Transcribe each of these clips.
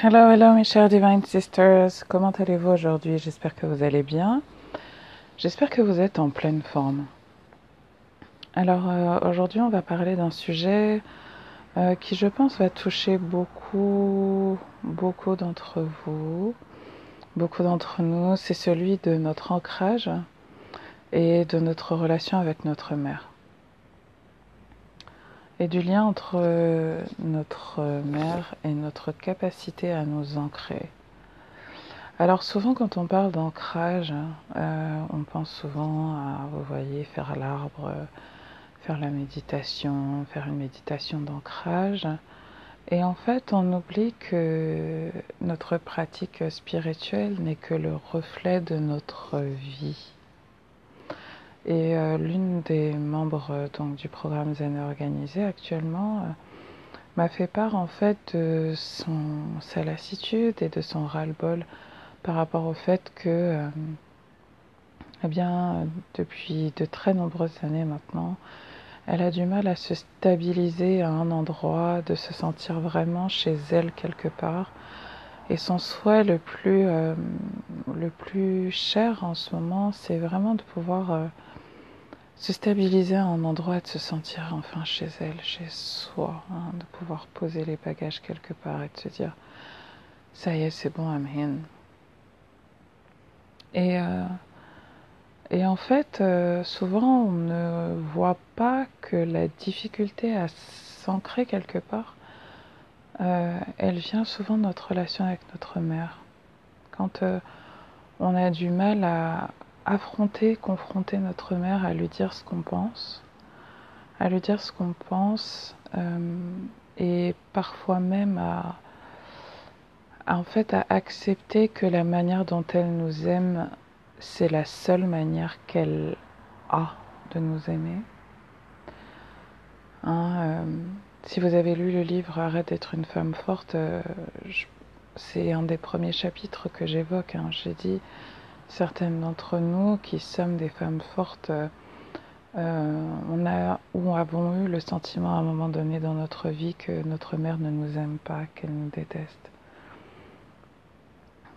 Hello, hello mes chers Divine Sisters, comment allez-vous aujourd'hui? J'espère que vous allez bien. J'espère que vous êtes en pleine forme. Alors euh, aujourd'hui on va parler d'un sujet euh, qui je pense va toucher beaucoup, beaucoup d'entre vous, beaucoup d'entre nous. C'est celui de notre ancrage et de notre relation avec notre mère et du lien entre euh, notre mère et notre capacité à nous ancrer. Alors souvent quand on parle d'ancrage, euh, on pense souvent à, vous voyez, faire l'arbre, faire la méditation, faire une méditation d'ancrage. Et en fait, on oublie que notre pratique spirituelle n'est que le reflet de notre vie. Et euh, l'une des membres euh, donc, du programme Zen Organisé actuellement euh, m'a fait part en fait de son, sa lassitude et de son ras-le-bol par rapport au fait que, eh bien, depuis de très nombreuses années maintenant, elle a du mal à se stabiliser à un endroit, de se sentir vraiment chez elle quelque part. Et son souhait le plus, le plus cher en ce moment, c'est vraiment de pouvoir se stabiliser à un endroit, de se sentir enfin chez elle, chez soi, hein, de pouvoir poser les bagages quelque part et de se dire ça y est, c'est bon, I'm in. Et, euh, et en fait, euh, souvent, on ne voit pas que la difficulté à s'ancrer quelque part, euh, elle vient souvent de notre relation avec notre mère. Quand on a du mal à, affronter, confronter notre mère à lui dire ce qu'on pense, à lui dire ce qu'on pense euh, et parfois même à, en fait à accepter que la manière dont elle nous aime, c'est la seule manière qu'elle a de nous aimer. Hein, euh, si vous avez lu le livre Arrête d'être une femme forte, euh, c'est un des premiers chapitres que j'évoque. Hein. J'ai dit certaines d'entre nous qui sommes des femmes fortes, euh, on a ou avons eu le sentiment à un moment donné dans notre vie que notre mère ne nous aime pas, qu'elle nous déteste,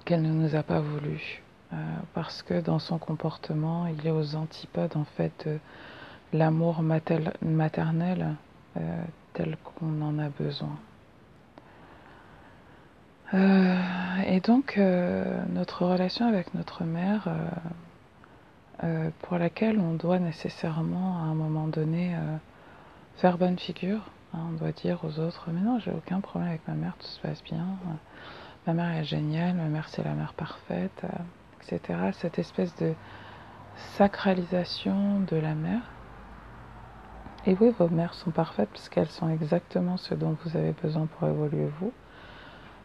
qu'elle ne nous a pas voulu, euh, parce que dans son comportement, il est aux antipodes en fait de l'amour maternel euh, tel qu'on en a besoin. Euh, et donc, euh, notre relation avec notre mère, euh, pour laquelle on doit nécessairement, à un moment donné, faire bonne figure. Hein, on doit dire aux autres, mais non, j'ai aucun problème avec ma mère, tout se passe bien. Ma mère est géniale, ma mère c'est la mère parfaite, etc. Cette espèce de sacralisation de la mère. Et oui, vos mères sont parfaites puisqu'elles sont exactement ce dont vous avez besoin pour évoluer vous.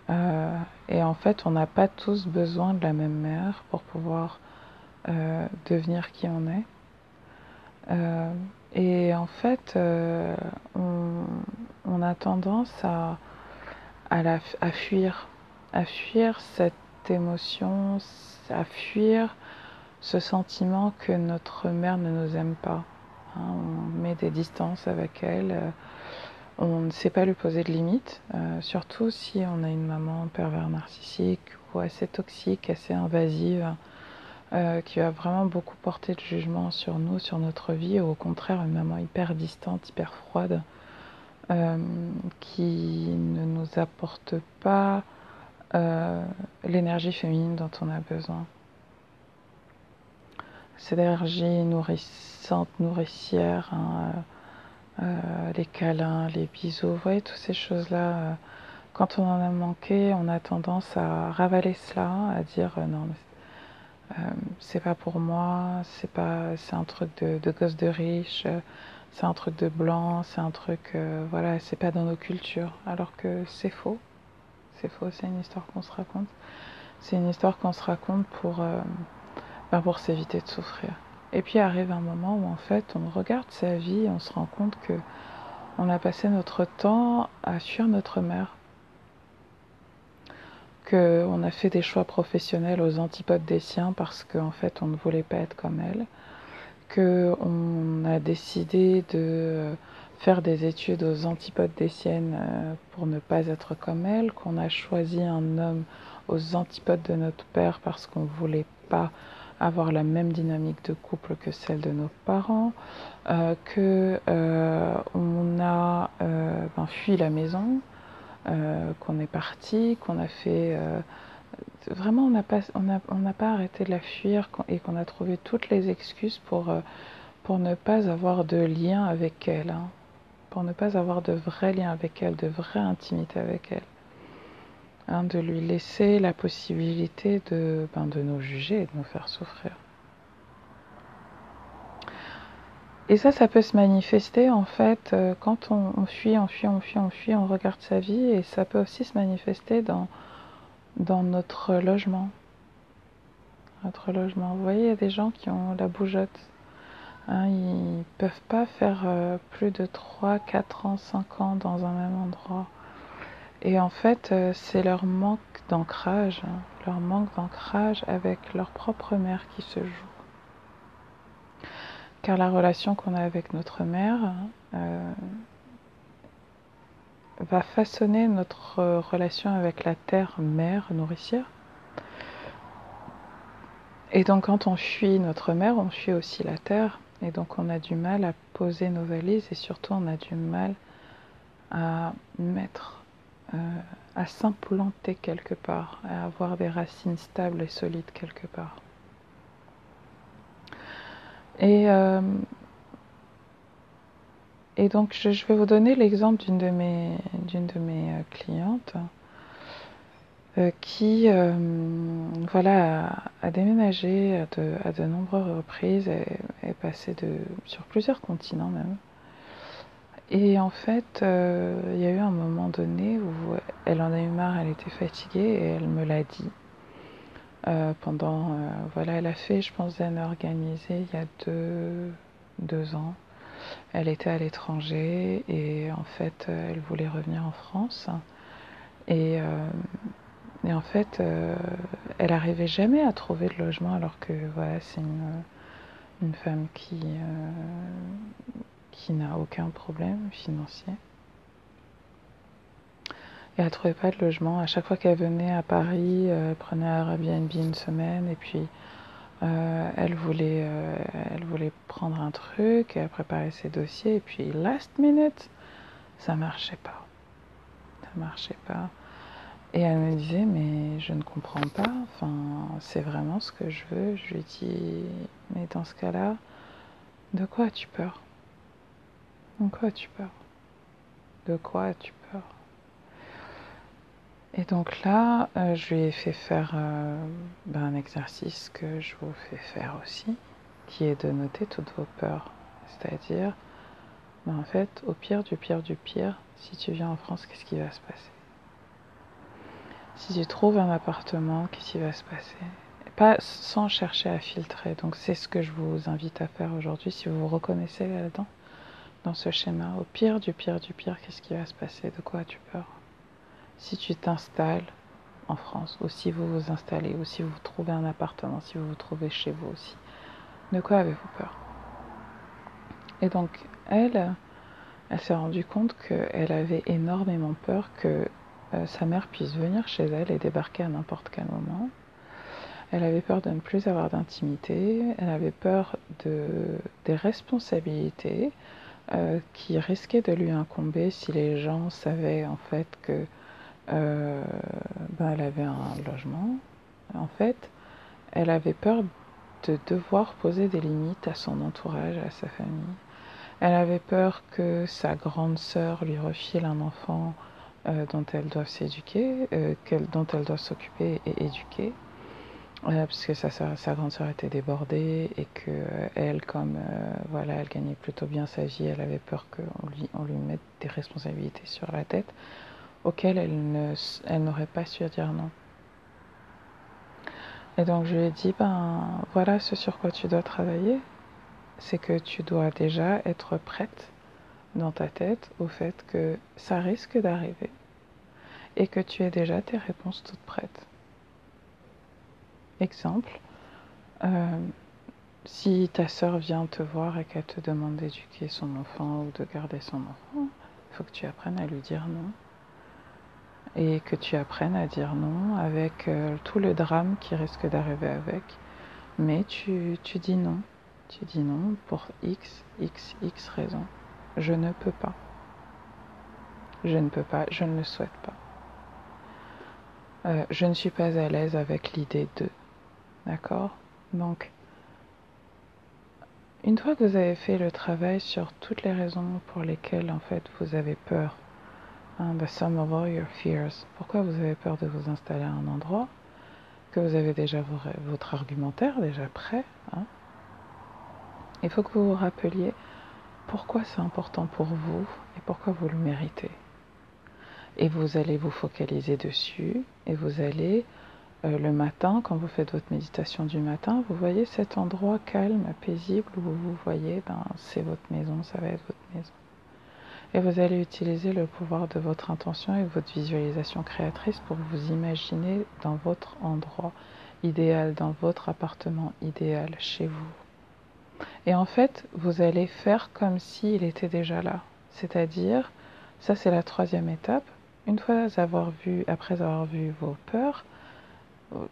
Euh, et en fait, on n'a pas tous besoin de la même mère pour pouvoir euh, devenir qui on est. Euh, et en fait, on, a tendance à, à, fuir, à fuir cette émotion, à fuir ce sentiment que notre mère ne nous aime pas. Hein. on met des distances avec elle on ne sait pas lui poser de limites, euh, surtout si on a une maman pervers narcissique ou assez toxique, assez invasive, euh, qui va vraiment beaucoup porter de jugement sur nous, sur notre vie, ou au contraire une maman hyper distante, hyper froide, euh, qui ne nous apporte pas l'énergie féminine dont on a besoin. Cette énergie nourrissante, nourricière, hein, euh, les câlins, les bisous, vous toutes ces choses-là. Euh, quand on en a manqué, on a tendance à ravaler cela, à dire euh, non, c'est pas pour moi, c'est pas, c'est un truc de, de gosse de riche, c'est un truc de blanc, c'est un truc, voilà, c'est pas dans nos cultures. Alors que c'est faux, c'est faux, c'est une histoire qu'on se raconte. C'est une histoire qu'on se raconte pour, ben, pour s'éviter de souffrir. Et puis arrive un moment où en fait on regarde sa vie et on se rend compte que on a passé notre temps à fuir notre mère, qu'on a fait des choix professionnels aux antipodes des siens parce qu'en fait on ne voulait pas être comme elle, qu'on a décidé de faire des études aux antipodes des siennes euh, pour ne pas être comme elle, qu'on a choisi un homme aux antipodes de notre père parce qu'on ne voulait pas avoir la même dynamique de couple que celle de nos parents, euh, que euh, on a euh, ben, fui la maison, euh, qu'on est parti, qu'on a fait vraiment on n'a pas on pas arrêté de la fuir et qu'on a trouvé toutes les excuses pour pour ne pas avoir de lien avec elle, hein, pour ne pas avoir de vrai lien avec elle, de vraie intimité avec elle. Hein, de lui laisser la possibilité de, ben, de nous juger et de nous faire souffrir. Et ça, ça peut se manifester en fait euh, quand on, fuit, on fuit, on fuit, on fuit, on regarde sa vie et ça peut aussi se manifester dans, dans notre logement. Notre logement. Vous voyez, il y a des gens qui ont la bougeotte. Hein, ils ne peuvent pas faire euh, plus de 3, 4 ans, 5 ans dans un même endroit. Et en fait, euh, c'est leur manque d'ancrage, hein, leur manque d'ancrage avec leur propre mère qui se joue. Car la relation qu'on a avec notre mère euh, va façonner notre relation avec la terre mère nourricière. Et donc quand on fuit notre mère, on fuit aussi la terre. Et donc on a du mal à poser nos valises et surtout on a du mal à mettre euh, à s'implanter quelque part, à avoir des racines stables et solides quelque part. Et, euh, et donc je, vais vous donner l'exemple d'une de mes, d'une de mes euh, clientes qui voilà, a, a déménagé à de, à de, nombreuses reprises, et est passée de, sur plusieurs continents même. Et en fait, euh, il y a eu un moment donné où elle en a eu marre, elle était fatiguée et elle me l'a dit. Euh, pendant, euh, voilà, elle a fait, je pense, un organisé il y a deux, deux ans. Elle était à l'étranger et en fait, elle voulait revenir en France. Et, et en fait, elle n'arrivait jamais à trouver de logement alors que voilà, c'est une, une femme qui qui n'a aucun problème financier. Et elle ne trouvait pas de logement. À chaque fois qu'elle venait à Paris, euh, elle prenait Airbnb une semaine et puis euh, elle, voulait, euh, elle voulait prendre un truc, elle préparait ses dossiers et puis last minute, ça marchait pas. Ça marchait pas. Et elle me disait, mais je ne comprends pas, enfin, c'est vraiment ce que je veux. Je lui dis, mais dans ce cas-là, de quoi as-tu peur? De quoi as-tu peur De quoi as-tu peur Et donc là, euh, je lui ai fait faire euh, ben, un exercice que je vous fais faire aussi, qui est de noter toutes vos peurs. C'est-à-dire, ben, en fait, au pire du pire du pire, si tu viens en France, qu'est-ce qui va se passer? Si tu trouves un appartement, qu'est-ce qui va se passer? Pas sans chercher à filtrer. Donc c'est ce que je vous invite à faire aujourd'hui si vous vous reconnaissez là-dedans dans ce schéma. Au pire du pire du pire, qu'est-ce qui va se passer? De quoi as-tu peur? Si tu t'installes en France, ou si vous vous installez, ou si vous trouvez un appartement, si vous vous trouvez chez vous aussi, de quoi avez-vous peur? Et donc, elle, elle s'est rendue compte qu'elle avait énormément peur que euh, sa mère puisse venir chez elle et débarquer à n'importe quel moment. Elle avait peur de ne plus avoir d'intimité, elle avait peur de, des responsabilités, euh, qui risquait de lui incomber si les gens savaient en fait que euh, ben, elle avait un logement. En fait, elle avait peur de devoir poser des limites à son entourage, à sa famille. Elle avait peur que sa grande sœur lui refile un enfant euh, dont elle doit s'éduquer, dont elle doit s'occuper et éduquer. Euh, parce que sa, grande sœur était débordée et que euh, elle, comme euh, voilà, elle gagnait plutôt bien sa vie, elle avait peur qu'on lui, on lui mette des responsabilités sur la tête auxquelles elle, elle n'aurait pas su dire non. Et donc je lui ai dit, ben voilà ce sur quoi tu dois travailler, c'est que tu dois déjà être prête dans ta tête au fait que ça risque d'arriver et que tu aies déjà tes réponses toutes prêtes. Exemple, euh, si ta sœur vient te voir et qu'elle te demande d'éduquer son enfant ou de garder son enfant, il faut que tu apprennes à lui dire non. Et que tu apprennes à dire non avec euh, tout le drame qui risque d'arriver avec. Mais tu, tu dis non. Tu dis non pour X, X, X raisons. Je ne peux pas. Je ne peux pas, je ne le souhaite pas. Euh, je ne suis pas à l'aise avec l'idée de. D'accord Donc, une fois que vous avez fait le travail sur toutes les raisons pour lesquelles en fait vous avez peur, hein, the sum of all your fears, pourquoi vous avez peur de vous installer à un endroit, que vous avez déjà votre argumentaire déjà prêt, hein, il faut que vous vous rappeliez pourquoi c'est important pour vous et pourquoi vous le méritez. Et vous allez vous focaliser dessus et vous allez euh, le matin, quand vous faites votre méditation du matin, vous voyez cet endroit calme, paisible où vous voyez, ben, c'est votre maison, ça va être votre maison. Et vous allez utiliser le pouvoir de votre intention et votre visualisation créatrice pour vous imaginer dans votre endroit idéal, dans votre appartement idéal, chez vous. Et en fait, vous allez faire comme s'il était déjà là. C'est-à-dire, ça c'est la troisième étape, une fois avoir vu, après avoir vu vos peurs,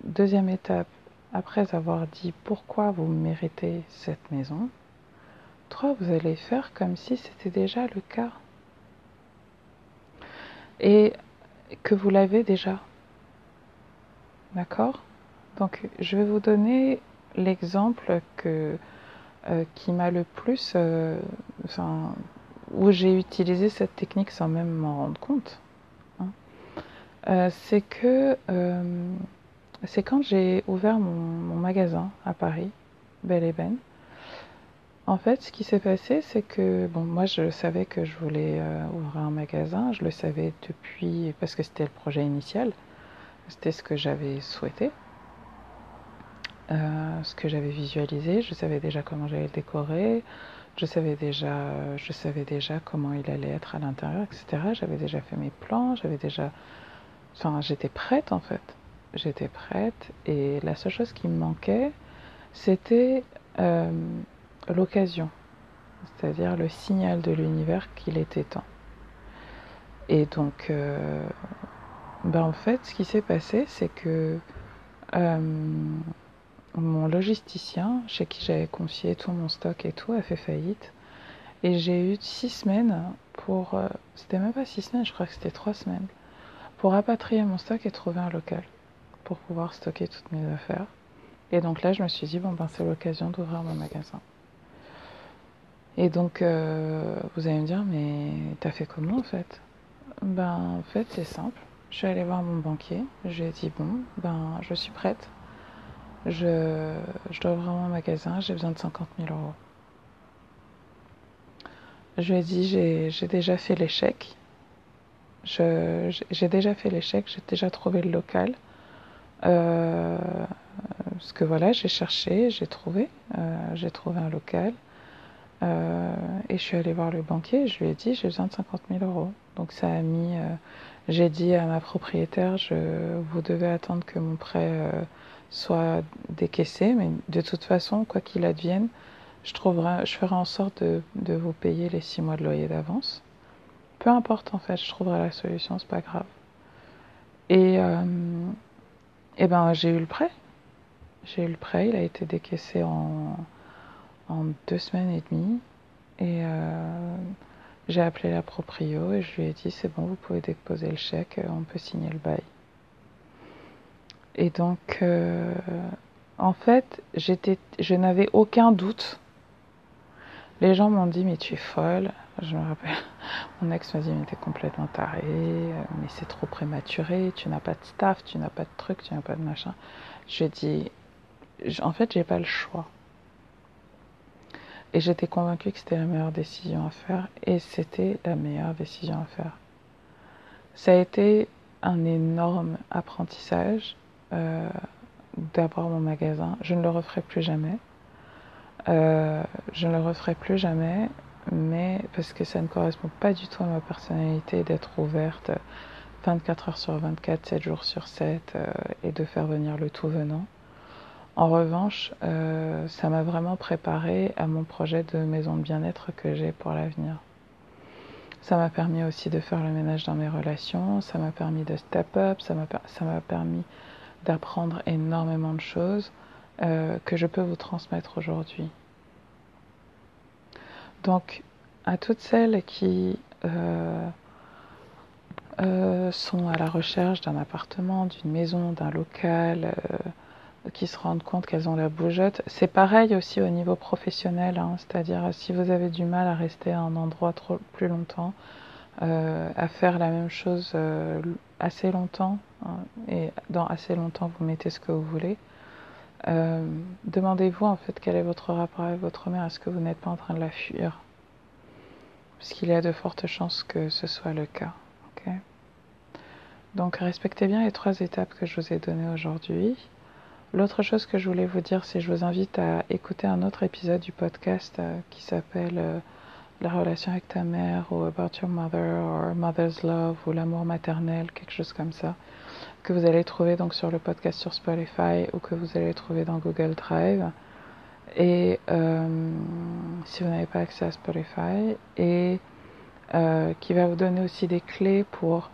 deuxième étape, après avoir dit pourquoi vous méritez cette maison, trois, vous allez faire comme si c'était déjà le cas. Et que vous l'avez déjà. D'accord? Donc, je vais vous donner l'exemple que, euh, qui m'a le plus. Euh, où j'ai utilisé cette technique sans même m'en rendre compte. Euh, c'est que c'est quand j'ai ouvert mon, magasin à Paris, Belle et Ben. En fait, ce qui s'est passé, c'est que bon, moi, je savais que je voulais euh, ouvrir un magasin. Je le savais depuis parce que c'était le projet initial. C'était ce que j'avais souhaité, ce que j'avais visualisé. Je savais déjà comment j'allais le décorer. Je savais déjà, je savais déjà comment il allait être à l'intérieur, etc. J'avais déjà fait mes plans. J'avais déjà Enfin, j'étais prête en fait. J'étais prête et la seule chose qui me manquait, c'était euh, l'occasion, c'est-à-dire le signal de l'univers qu'il était temps. Et donc, euh, ben en fait, ce qui s'est passé, c'est que euh, mon logisticien, chez qui j'avais confié tout mon stock et tout, a fait faillite. Et j'ai eu six semaines pour. c'était même pas six semaines, je crois que c'était trois semaines pour rapatrier mon stock et trouver un local pour pouvoir stocker toutes mes affaires. Et donc là, je me suis dit, bon, ben, c'est l'occasion d'ouvrir mon magasin. Et donc, euh, vous allez me dire, mais t'as fait comment en fait? Ben, en fait, c'est simple. Je suis allée voir mon banquier. Je lui ai dit, bon, ben, je suis prête. Je, je dois ouvrir mon magasin. J'ai besoin de 50 000 euros. Je lui ai dit, j'ai déjà fait l'échec j'ai déjà fait l'échec, j'ai déjà trouvé le local. Euh, parce que voilà, j'ai cherché, j'ai trouvé, euh, j'ai trouvé un local. Euh, et je suis allée voir le banquier, je lui ai dit j'ai besoin de 50 000 euros. Donc ça a mis, j'ai dit à ma propriétaire, je, vous devez attendre que mon prêt soit décaissé, mais de toute façon, quoi qu'il advienne, je, trouverai, je ferai en sorte de, vous payer les six mois de loyer d'avance. Peu importe en fait, je trouverai la solution, c'est pas grave. Et, et ben j'ai eu le prêt. J'ai eu le prêt, il a été décaissé en, en deux semaines et demie. Et euh, j'ai appelé la proprio et je lui ai dit c'est bon, vous pouvez déposer le chèque, on peut signer le bail. Et donc, euh, en fait, j'étais, je n'avais aucun doute. Les gens m'ont dit mais tu es folle, je me rappelle, mon ex m'a dit, mais t'es complètement taré, euh, mais c'est trop prématuré, tu n'as pas de staff, tu n'as pas de truc, tu n'as pas de machin. Je dit, en fait, j'ai pas le choix. Et j'étais convaincue que c'était la meilleure décision à faire, et c'était la meilleure décision à faire. Ça a été un énorme apprentissage euh, d'avoir mon magasin. Je ne le referai plus jamais. Euh, je ne le referai plus jamais mais parce que ça ne correspond pas du tout à ma personnalité d'être ouverte 24 heures sur 24, 7 jours sur 7 euh, et de faire venir le tout venant. En revanche, euh, ça m'a vraiment préparé à mon projet de maison de bien-être que j'ai pour l'avenir. Ça m'a permis aussi de faire le ménage dans mes relations, ça m'a permis de step up, ça m'a permis d'apprendre énormément de choses euh, que je peux vous transmettre aujourd'hui. Donc, à toutes celles qui euh, euh, sont à la recherche d'un appartement, d'une maison, d'un local, qui se rendent compte qu'elles ont la bougeotte. C'est pareil aussi au niveau professionnel, hein. c'est-à-dire si vous avez du mal à rester à un endroit trop plus longtemps, euh, à faire la même chose euh, assez longtemps, hein, et dans assez longtemps vous mettez ce que vous voulez, euh, demandez-vous en fait quel est votre rapport avec votre mère, est-ce que vous n'êtes pas en train de la fuir? Parce qu'il y a de fortes chances que ce soit le cas. Donc respectez bien les trois étapes que je vous ai données aujourd'hui. L'autre chose que je voulais vous dire, c'est que je vous invite à écouter un autre épisode du podcast euh, qui s'appelle euh, La relation avec ta mère ou About Your Mother ou Mother's Love ou l'amour maternel, quelque chose comme ça, que vous allez trouver donc sur le podcast sur Spotify ou que vous allez trouver dans Google Drive. Et euh, si vous n'avez pas accès à Spotify, et qui va vous donner aussi des clés pour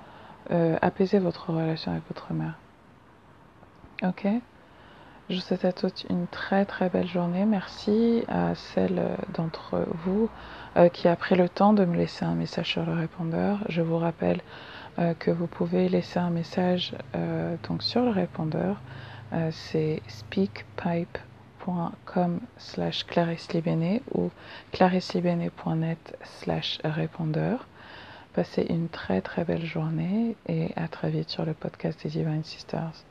apaiser votre relation avec votre mère. Ok? Je vous souhaite à toutes une très très belle journée. Merci à celle d'entre vous euh, qui a pris le temps de me laisser un message sur le répondeur. Je vous rappelle euh, que vous pouvez laisser un message euh, donc sur le répondeur. C'est speakpipe.com slash ou claricelibéné.net slash répondeur. Passez une très très belle journée et à très vite sur le podcast des Divine Sisters.